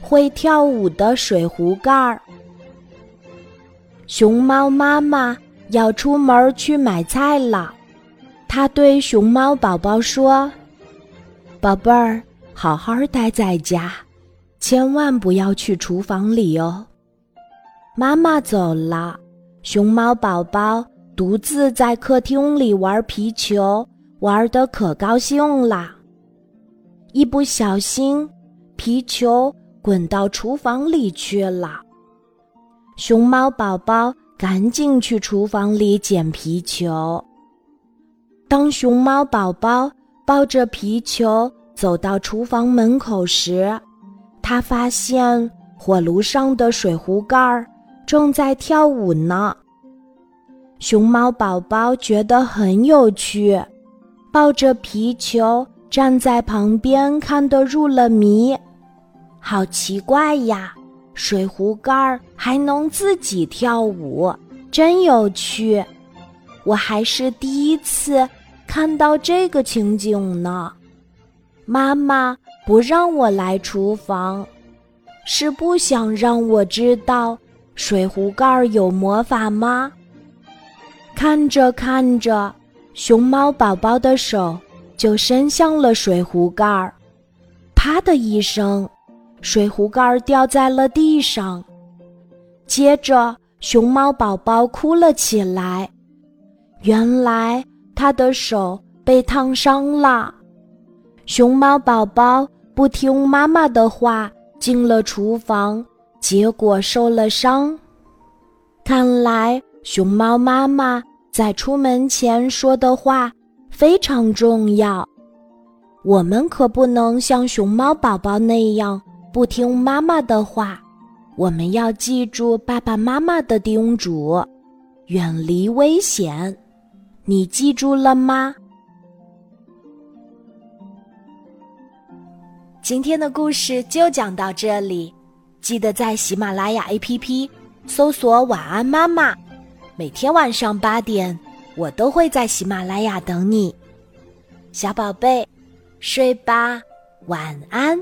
会跳舞的水壶盖儿。熊猫妈妈要出门去买菜了，它对熊猫宝宝说：“宝贝儿，好好待在家，千万不要去厨房里哦。”妈妈走了，熊猫宝宝独自在客厅里玩皮球，玩得可高兴啦。一不小心，皮球滚到厨房里去了。熊猫宝宝赶紧去厨房里捡皮球。当熊猫宝宝抱着皮球走到厨房门口时，他发现火炉上的水壶盖儿正在跳舞呢。熊猫宝宝觉得很有趣，抱着皮球。站在旁边看得入了迷，好奇怪呀！水壶盖儿还能自己跳舞，真有趣。我还是第一次看到这个情景呢。妈妈不让我来厨房，是不想让我知道水壶盖儿有魔法吗？看着看着，熊猫宝宝的手。就伸向了水壶盖儿，啪的一声，水壶盖掉在了地上。接着，熊猫宝宝哭了起来，原来他的手被烫伤了。熊猫宝宝不听妈妈的话，进了厨房，结果受了伤。看来，熊猫妈妈在出门前说的话。非常重要，我们可不能像熊猫宝宝那样不听妈妈的话。我们要记住爸爸妈妈的叮嘱，远离危险。你记住了吗？今天的故事就讲到这里，记得在喜马拉雅 APP 搜索“晚安妈妈”，每天晚上八点。我都会在喜马拉雅等你，小宝贝，睡吧，晚安。